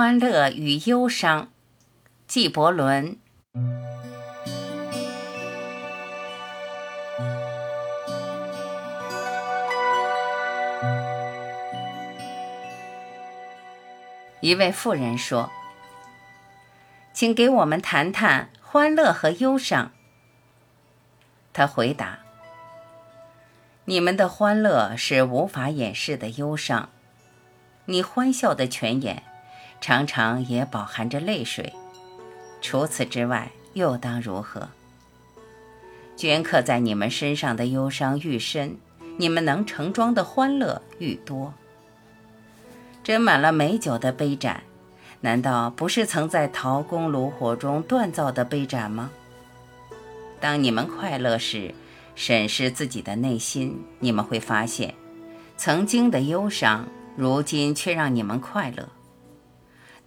欢乐与忧伤，纪伯伦。一位妇人说：“请给我们谈谈欢乐和忧伤。”他回答：“你们的欢乐是无法掩饰的忧伤，你欢笑的泉眼。”常常也饱含着泪水，除此之外又当如何？镌刻在你们身上的忧伤愈深，你们能盛装的欢乐愈多。斟满了美酒的杯盏，难道不是曾在陶工炉火中锻造的杯盏吗？当你们快乐时，审视自己的内心，你们会发现，曾经的忧伤，如今却让你们快乐。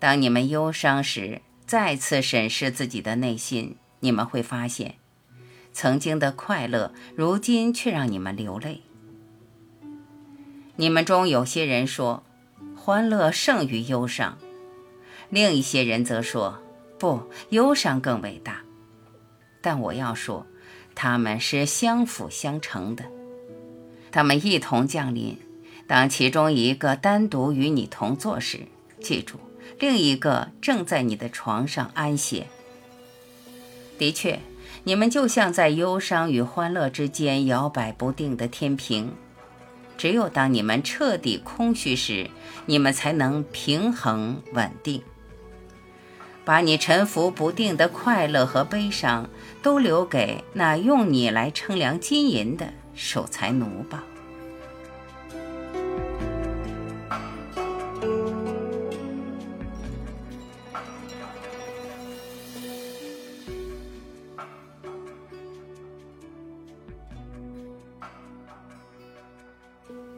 当你们忧伤时，再次审视自己的内心，你们会发现，曾经的快乐，如今却让你们流泪。你们中有些人说，欢乐胜于忧伤；另一些人则说，不，忧伤更伟大。但我要说，他们是相辅相成的，他们一同降临。当其中一个单独与你同坐时，记住。另一个正在你的床上安歇。的确，你们就像在忧伤与欢乐之间摇摆不定的天平。只有当你们彻底空虚时，你们才能平衡稳定。把你沉浮不定的快乐和悲伤都留给那用你来称量金银的守财奴吧。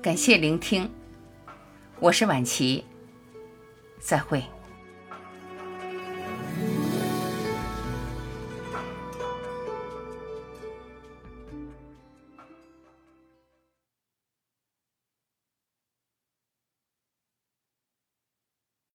感谢聆听，我是婉琪，再会。